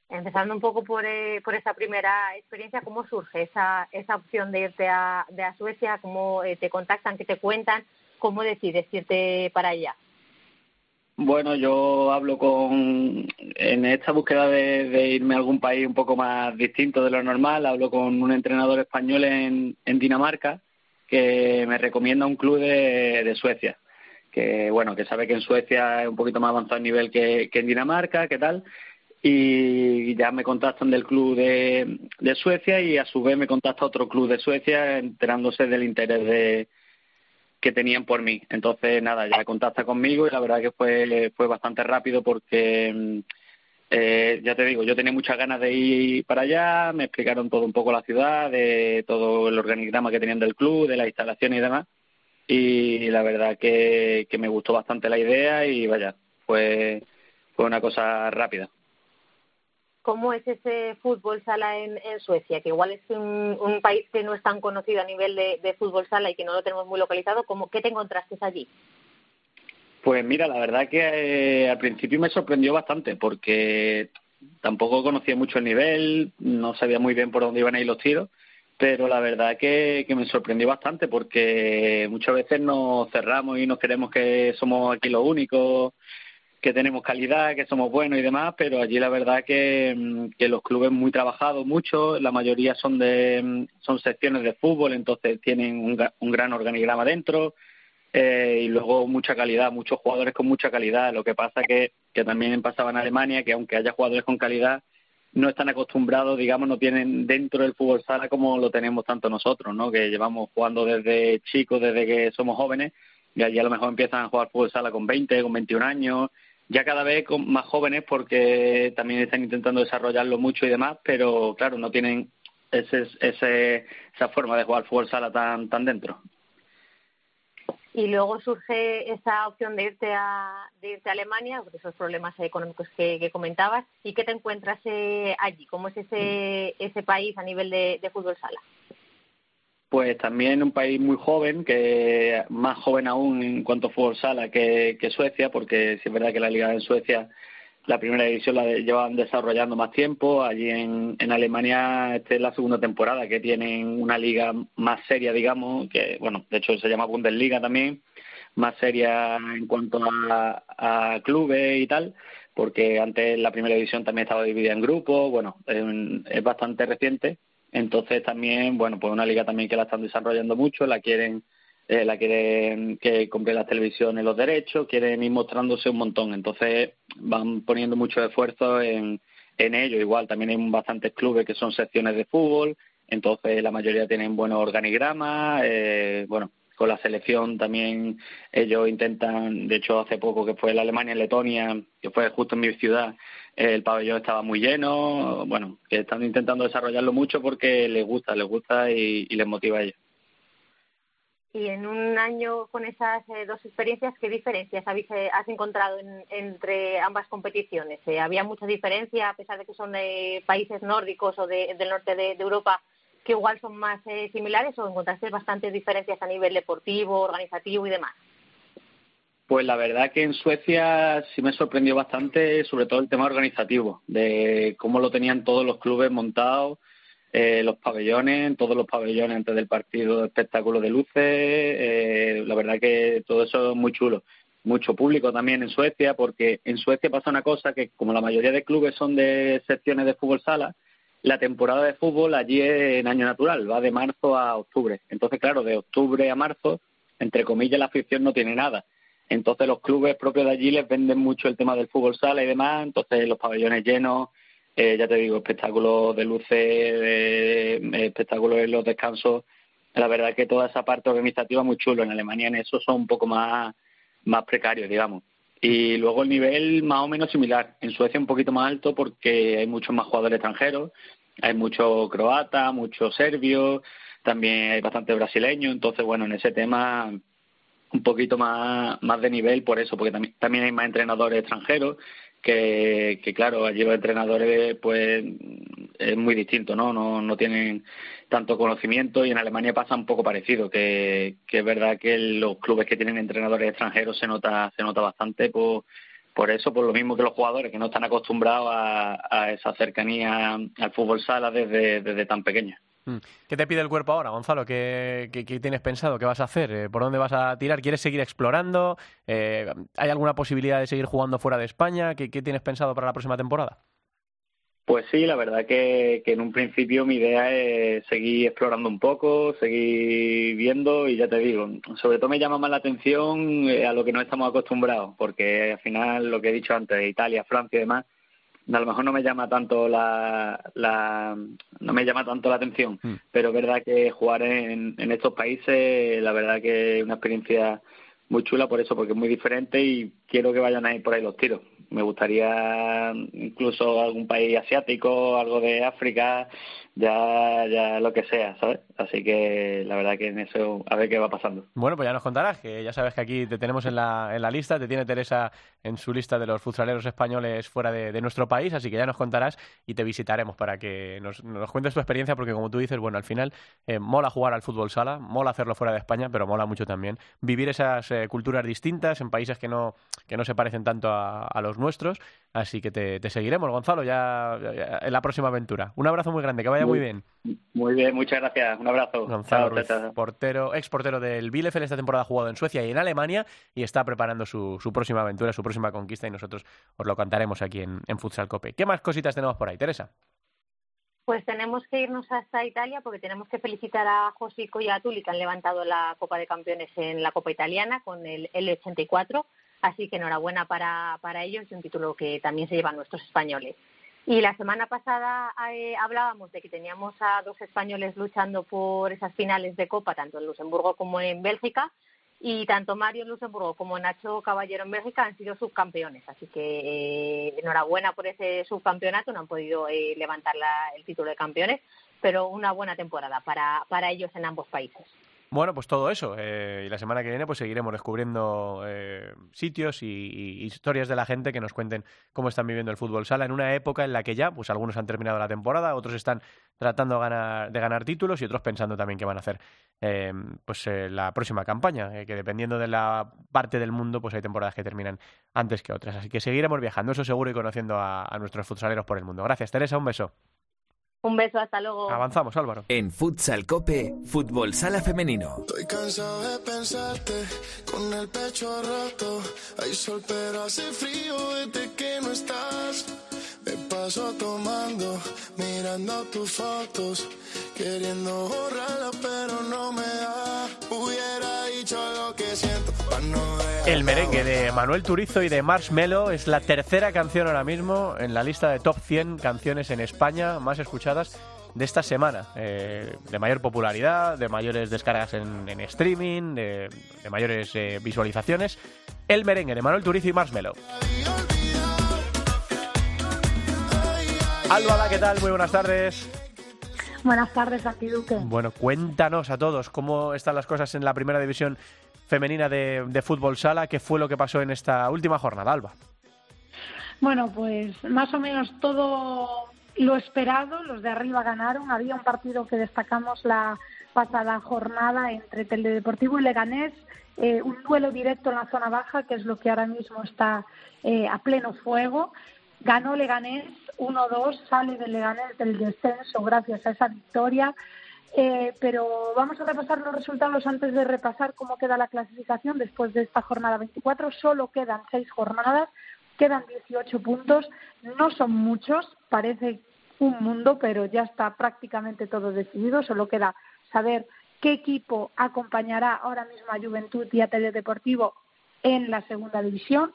Empezando un poco por, eh, por esa primera experiencia, ¿cómo surge esa, esa opción de irte a, de a Suecia? ¿Cómo eh, te contactan? ¿Qué te cuentan? ¿Cómo decides irte para allá? Bueno, yo hablo con, en esta búsqueda de, irme a algún país un poco más distinto de lo normal, hablo con un entrenador español en, en Dinamarca que me recomienda un club de, Suecia, que bueno, que sabe que en Suecia es un poquito más avanzado el nivel que, que en Dinamarca, ¿qué tal? Y ya me contactan del club de, de Suecia y a su vez me contacta otro club de Suecia enterándose del interés de, que tenían por mí. Entonces, nada, ya contacta conmigo y la verdad que fue, fue bastante rápido porque, mm, eh, ya te digo, yo tenía muchas ganas de ir para allá, me explicaron todo un poco la ciudad, de todo el organigrama que tenían del club, de las instalaciones y demás. Y la verdad que, que me gustó bastante la idea y vaya, fue, fue una cosa rápida. ¿Cómo es ese fútbol sala en, Suecia? Que igual es un, país que no es tan conocido a nivel de, fútbol sala y que no lo tenemos muy localizado. ¿Cómo, ¿Qué te encontraste allí? Pues mira, la verdad que eh, al principio me sorprendió bastante porque tampoco conocía mucho el nivel, no sabía muy bien por dónde iban a ir los tiros, pero la verdad que, que me sorprendió bastante porque muchas veces nos cerramos y nos creemos que somos aquí los únicos que tenemos calidad, que somos buenos y demás, pero allí la verdad que, mm, que los clubes muy trabajados, mucho, la mayoría son de mm, son secciones de fútbol, entonces tienen un, un gran organigrama dentro eh, y luego mucha calidad, muchos jugadores con mucha calidad. Lo que pasa que, que también pasaba en Alemania, que aunque haya jugadores con calidad, no están acostumbrados, digamos, no tienen dentro del fútbol sala como lo tenemos tanto nosotros, ¿no? Que llevamos jugando desde chicos, desde que somos jóvenes, y allí a lo mejor empiezan a jugar fútbol sala con 20, con 21 años, ya cada vez con más jóvenes porque también están intentando desarrollarlo mucho y demás, pero claro, no tienen ese, ese, esa forma de jugar fútbol sala tan, tan dentro. Y luego surge esa opción de irte a, de irte a Alemania, por esos problemas económicos que, comentabas. ¿Y qué te encuentras eh, allí? ¿Cómo es ese, ese país a nivel de fútbol sala? Pues también un país muy joven, que más joven aún en cuanto a fútbol sala que, Suecia, porque sí es verdad que la liga en Suecia, la primera división la llevan desarrollando más tiempo. Allí en, Alemania, esta es la segunda temporada que tienen una liga más seria, digamos, que, bueno, de hecho se llama Bundesliga también, más seria en cuanto a, a clubes y tal porque antes la primera división también estaba dividida en grupos, bueno, es bastante reciente entonces también, bueno, pues una liga también que la están desarrollando mucho, la quieren eh, la quieren que compre las televisiones los derechos, quieren ir mostrándose un montón. Entonces van poniendo mucho esfuerzo en, en ello. Igual también hay bastantes clubes que son secciones de fútbol, entonces la mayoría tienen buenos organigramas, eh, bueno, con la selección también ellos intentan, de hecho hace poco que fue la Alemania-Letonia, que fue justo en mi ciudad, el pabellón estaba muy lleno, bueno, que están intentando desarrollarlo mucho porque les gusta, les gusta y, les motiva a ellos. Y en un año con esas eh, dos experiencias, ¿qué diferencias habéis, eh, has encontrado entre ambas competiciones? Eh, ¿Había mucha diferencia, a pesar de que son de países nórdicos o del norte de Europa, que igual son más similares o encontraste bastantes diferencias a nivel deportivo, organizativo y demás? Pues la verdad que en Suecia sí me sorprendió bastante, sobre todo el tema organizativo, de cómo lo tenían todos los clubes montados, eh, los pabellones, todos los pabellones antes del partido, espectáculo de luces, eh, la verdad que todo eso es muy chulo. Mucho público también en Suecia, porque en Suecia pasa una cosa que como la mayoría de clubes son de secciones de fútbol sala, la temporada de fútbol allí es en año natural, va de marzo a octubre. Entonces, claro, de octubre a marzo, entre comillas, la afición no tiene nada. Entonces, los clubes propios de allí les venden mucho el tema del fútbol sala y demás. Entonces, los pabellones llenos, eh, ya te digo, espectáculos de luces, eh, espectáculos en los descansos. La verdad es que toda esa parte organizativa muy chulo. En Alemania en eso son un poco más, más precarios, digamos. Y luego el nivel más o menos similar. En Suecia un poquito más alto porque hay muchos más jugadores extranjeros. Hay muchos croatas, muchos serbios, también hay bastante brasileños. Entonces, bueno, en ese tema un poquito más, más de nivel por eso, porque también, también hay más entrenadores extranjeros que, que claro, allí los entrenadores pues es muy distinto, ¿no? No, no tienen tanto conocimiento y en Alemania pasa un poco parecido, que, que es verdad que los clubes que tienen entrenadores extranjeros se nota, se nota bastante por, por eso, por lo mismo que los jugadores que no están acostumbrados a, esa cercanía al fútbol sala desde, desde tan pequeños. Mm. ¿Qué te pide el cuerpo ahora, Gonzalo? ¿Qué, tienes pensado? ¿Qué vas a hacer? Eh, ¿Por dónde vas a tirar? ¿Quieres seguir explorando? Eh, ¿Hay alguna posibilidad de seguir jugando fuera de España? ¿Qué, tienes pensado para la próxima temporada? Pues sí, la verdad que, en un principio mi idea es seguir explorando un poco, seguir viendo y ya te digo, sobre todo me llama más la atención eh, a lo que no estamos acostumbrados, porque al final lo que he dicho antes, Italia, Francia y demás, a lo mejor no me llama tanto la, la no me llama tanto la atención, Mm. pero es verdad que jugar en, en estos países, la verdad que es una experiencia muy chula por eso, porque es muy diferente y quiero que vayan a ir por ahí los tiros. Me gustaría incluso algún país asiático, algo de África, ya, ya lo que sea, ¿sabes? Así que la verdad que en eso a ver qué va pasando. Bueno, pues ya nos contarás, que ya sabes que aquí te tenemos en la, en la lista, te tiene Teresa en su lista de los futsaleros españoles fuera de, nuestro país, así que ya nos contarás y te visitaremos para que nos, nos cuentes tu experiencia, porque como tú dices, bueno, al final eh, mola jugar al fútbol sala, mola hacerlo fuera de España, pero mola mucho también vivir esas eh, culturas distintas en países que no, que no se parecen tanto a, los nuestros, así que te, te seguiremos, Gonzalo, ya, ya en la próxima aventura. Un abrazo muy grande, que vaya muy bien. Muy bien, muchas gracias. Un abrazo. Gonzalo Chao, Ruiz, chao, chao. portero, ex portero del Bielefeld, esta temporada ha jugado en Suecia y en Alemania y está preparando su, su próxima aventura, su próxima conquista y nosotros os lo contaremos aquí en, en Futsal Cope. ¿Qué más cositas tenemos por ahí, Teresa? Pues tenemos que irnos hasta Italia porque tenemos que felicitar a Josico y a Tuli que han levantado la Copa de Campeones en la Copa Italiana con el L84. Así que enhorabuena para, para ellos y un título que también se llevan nuestros españoles. Y la semana pasada eh, hablábamos de que teníamos a dos españoles luchando por esas finales de Copa, tanto en Luxemburgo como en Bélgica. Y tanto Mario en Luxemburgo como Nacho Caballero en Bélgica han sido subcampeones. Así que eh, enhorabuena por ese subcampeonato. No han podido eh, levantar la- el título de campeones, pero una buena temporada para, para ellos en ambos países. Bueno, pues todo eso. eh, y la semana que viene pues seguiremos descubriendo eh, sitios y, historias de la gente que nos cuenten cómo están viviendo el fútbol sala en una época en la que ya, pues algunos han terminado la temporada, otros están tratando de ganar, de ganar títulos y otros pensando también qué van a hacer eh, pues eh, la próxima campaña, eh, que dependiendo de la parte del mundo, pues hay temporadas que terminan antes que otras. Así que seguiremos viajando, eso seguro, y conociendo a, a nuestros futsaleros por el mundo. Gracias, Teresa, un beso. Un beso, hasta luego. Avanzamos, Álvaro. En Futsal Cope, Fútbol Sala Femenino. Estoy cansado de pensarte con el pecho roto. Hay sol, pero hace frío desde que no estás. Me paso tomando, mirando tus fotos, queriendo borrarla, pero no me da. Hubiera dicho lo que dejar El merengue de Manuel Turizo y de Marshmello es la tercera canción ahora mismo en la lista de top 100 canciones en España más escuchadas de esta semana. Eh, de mayor popularidad, de mayores descargas en, en streaming, de, de mayores eh, visualizaciones. El merengue de Manuel Turizo y Marshmello. Alba, ¿qué tal? Muy buenas tardes. Buenas tardes, Santi Duque. Bueno, cuéntanos a todos cómo están las cosas en la primera división femenina de, fútbol sala. ¿Qué fue lo que pasó en esta última jornada, Alba? Bueno, pues más o menos todo lo esperado, los de arriba ganaron. Había un partido que destacamos la pasada jornada entre Teledeportivo y Leganés, eh, un duelo directo en la zona baja, que es lo que ahora mismo está eh, a pleno fuego. Ganó Leganés 1-2, sale del Leganés del descenso gracias a esa victoria. Eh, pero vamos a repasar los resultados antes de repasar cómo queda la clasificación después de esta jornada 24. Solo quedan seis jornadas, quedan 18 puntos, no son muchos, parece un mundo, pero ya está prácticamente todo decidido. Solo queda saber qué equipo acompañará ahora mismo a Juventud y a Teledeportivo en la segunda división.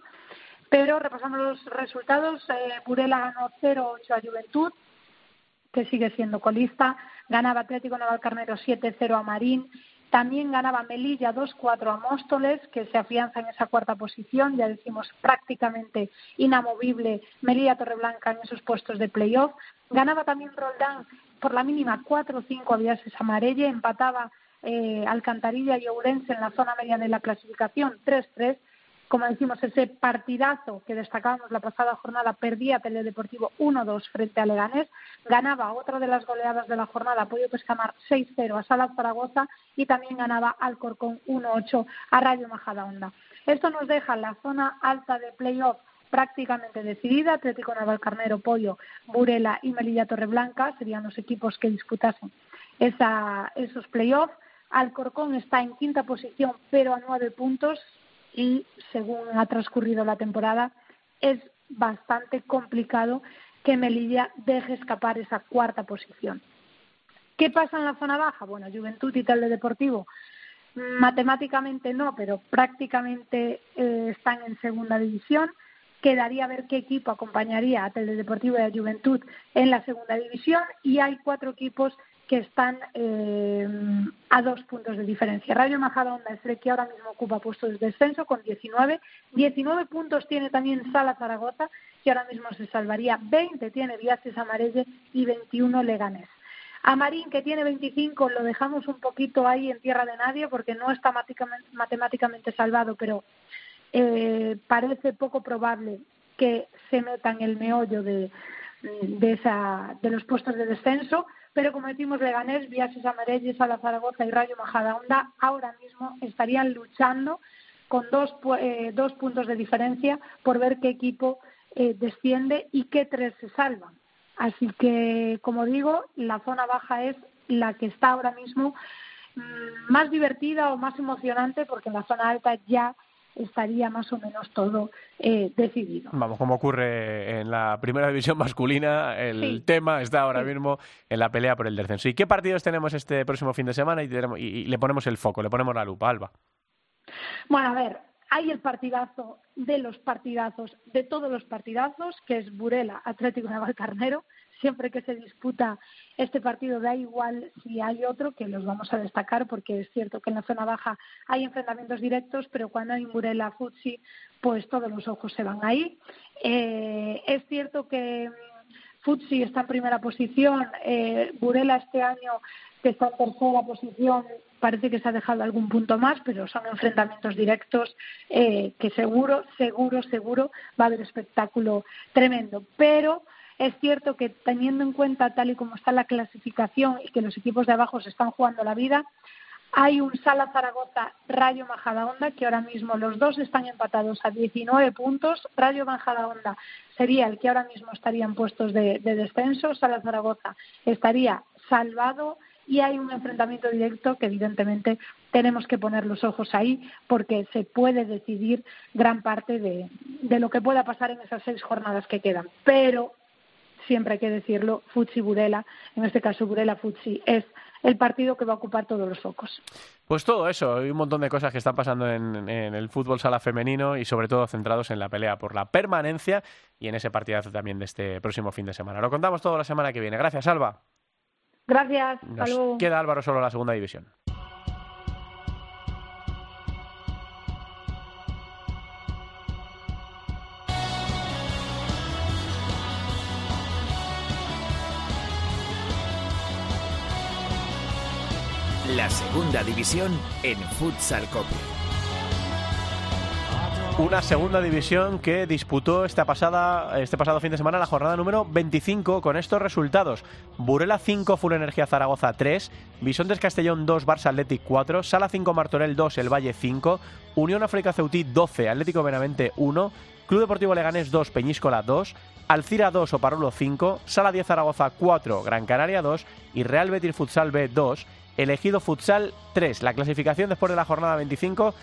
Pero repasando los resultados, eh, Burela ganó 0-8 a Juventud, que sigue siendo colista. Ganaba Atlético Navalcarnero 7-0 a Marín. También ganaba Melilla 2-4 a Móstoles, que se afianza en esa cuarta posición, ya decimos prácticamente inamovible Melilla Torreblanca en esos puestos de playoff. Ganaba también Roldán por la mínima 4-5 a Viases Amarelle, empataba eh, Alcantarilla y Ourense en la zona media de la clasificación 3-3 como decimos, ese partidazo que destacábamos la pasada jornada, perdía Teledeportivo 1-2 frente a Leganés, ganaba otra de las goleadas de la jornada, Pollo Pescamar 6-0 a Salas Zaragoza y también ganaba Alcorcón 1-8 a Rayo Majadahonda. Esto nos deja la zona alta de playoff prácticamente decidida, Atlético Navalcarnero, Pollo, Burela y Melilla Torreblanca serían los equipos que disputasen esa, esos playoffs. Alcorcón está en quinta posición, pero a nueve puntos, y según ha transcurrido la temporada es bastante complicado que Melilla deje escapar esa cuarta posición. ¿Qué pasa en la zona baja? Bueno, Juventud y Teledeportivo matemáticamente no, pero prácticamente eh, están en segunda división. Quedaría ver qué equipo acompañaría a Teledeportivo y a Juventud en la segunda división y hay cuatro equipos que están eh, a dos puntos de diferencia. Rayo Majadahonda es el que ahora mismo ocupa puestos de descenso con 19. 19 puntos tiene también Sala Zaragoza, que ahora mismo se salvaría. 20 tiene Viajes Amarelle y 21 Leganés. A Marín, que tiene 25, lo dejamos un poquito ahí en tierra de nadie porque no está matemáticamente salvado, pero eh, parece poco probable que se meta en el meollo de, de, esa, de los puestos de descenso pero como decimos Leganés, Viajes Amarelles, Sala Zaragoza y Rayo Majadahonda ahora mismo estarían luchando con dos, eh, dos puntos de diferencia por ver qué equipo eh, desciende y qué tres se salvan. Así que, como digo, la zona baja es la que está ahora mismo mm, más divertida o más emocionante porque en la zona alta ya estaría más o menos todo eh, decidido. Vamos, como ocurre en la primera división masculina, el tema está ahora mismo en la pelea por el descenso. ¿Y qué partidos tenemos este próximo fin de semana? Y, y, le ponemos el foco, le ponemos la lupa, Alba. Bueno, a ver, hay el partidazo de los partidazos, de todos los partidazos, que es Burela Atlético Navalcarnero, siempre que se disputa este partido da igual si hay otro, que los vamos a destacar porque es cierto que en la zona baja hay enfrentamientos directos, pero cuando hay Burela Futsi, pues todos los ojos se van ahí. Eh, es cierto que mm, Futsi está en primera posición, eh, Burela este año que está en tercera posición parece que se ha dejado algún punto más, pero son enfrentamientos directos eh, que seguro, seguro, seguro va a haber espectáculo tremendo. Pero es cierto que teniendo en cuenta tal y como está la clasificación y que los equipos de abajo se están jugando la vida, hay un Sala Zaragoza Rayo Majadahonda que ahora mismo los dos están empatados a 19 puntos. Rayo Majadahonda sería el que ahora mismo estaría en puestos de, de descenso. Sala Zaragoza estaría salvado y hay un enfrentamiento directo que evidentemente tenemos que poner los ojos ahí porque se puede decidir gran parte de, de lo que pueda pasar en esas seis jornadas que quedan. Pero siempre hay que decirlo, Futsi Burela, en este caso Burela Futsi, es el partido que va a ocupar todos los focos. Pues todo eso, hay un montón de cosas que están pasando en, el fútbol sala femenino y sobre todo centrados en la pelea por la permanencia y en ese partidazo también de este próximo fin de semana. Lo contamos todo la semana que viene. Gracias, Alba. Gracias. queda Álvaro solo la segunda división. la segunda división en Futsal Cope. Una segunda división que disputó esta pasada, este pasado fin de semana la jornada número 25 con estos resultados. Burela 5, Full Energía Zaragoza 3, Bisontes Castellón 2, Barça Athletic 4, Sala 5, Martorell 2, El Valle 5, Unión África Ceutí 12, Atlético Benavente 1, Club Deportivo Leganés 2, Peñíscola 2, Alcira 2, Oparrulo 5, Sala 10 Zaragoza 4, Gran Canaria 2 y Real Betis Futsal B 2 elegido futsal 3. La clasificación después de la jornada 25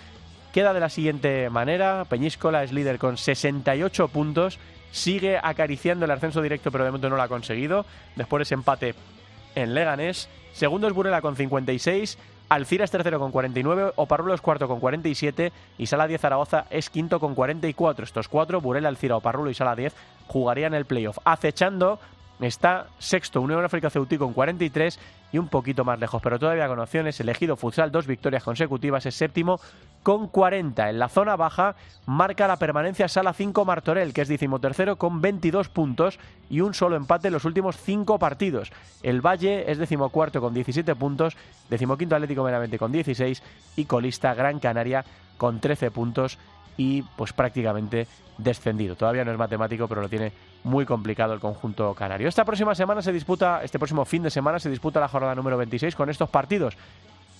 queda de la siguiente manera. Peñíscola es líder con 68 puntos. Sigue acariciando el ascenso directo, pero de momento no lo ha conseguido. Después de ese empate en Leganés. Segundo es Burela con 56. Alcira es tercero con 49, Oparrulo es cuarto con 47 y Sala 10 Zaragoza es quinto con 44. Estos cuatro, Burela, Alcira, Oparrulo y Sala 10, jugarían el playoff. Acechando está sexto Unión África Ceutí con 43 y un poquito más lejos, pero todavía con opciones. Elegido Futsal, dos victorias consecutivas, es séptimo con 40. En la zona baja marca la permanencia Sala 5 Martorell, que es decimotercero con 22 puntos y un solo empate en los últimos cinco partidos. El Valle es decimocuarto con 17 puntos, decimoquinto Atlético Benavente con 16 y colista Gran Canaria con 13 puntos y pues prácticamente descendido. Todavía no es matemático, pero lo tiene muy complicado el conjunto canario. Esta próxima semana se disputa, este próximo fin de semana se disputa la jornada número 26 con estos partidos.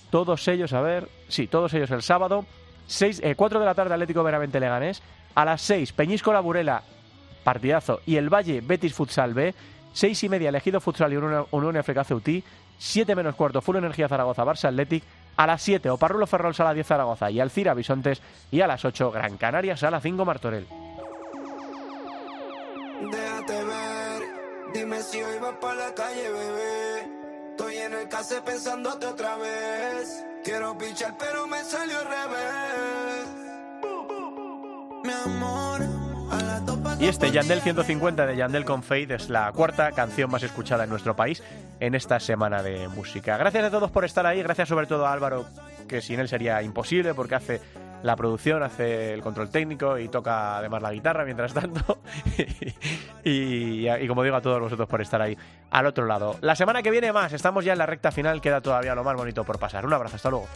Todos ellos, a ver, sí, todos ellos el sábado, 6, 4 eh, de la tarde Atlético Veramente Leganés, a las 6 Peñíscola Burela, partidazo, y el Valle Betis Futsal B, 6 y media elegido Futsal y Unión África Ceutí, 7 menos cuarto Full Energía Zaragoza Barça Athletic, a las 7 Oparrulo Ferrol Sala 10 Zaragoza y Alcira Bisontes y a las 8 Gran Canaria Sala 5 Martorell déjate ver. Dime si hoy vas para la calle, bebé. Estoy en el case pensándote otra vez. Quiero Y este Yandel 150 de Yandel con es la cuarta canción más escuchada en nuestro país en esta semana de música. Gracias a todos por estar ahí, gracias sobre todo a Álvaro, que sin él sería imposible porque hace la producción, hace el control técnico y toca además la guitarra mientras tanto. y, como digo a todos vosotros por estar ahí al otro lado. La semana que viene más, estamos ya en la recta final, queda todavía lo más bonito por pasar. Un abrazo, hasta luego.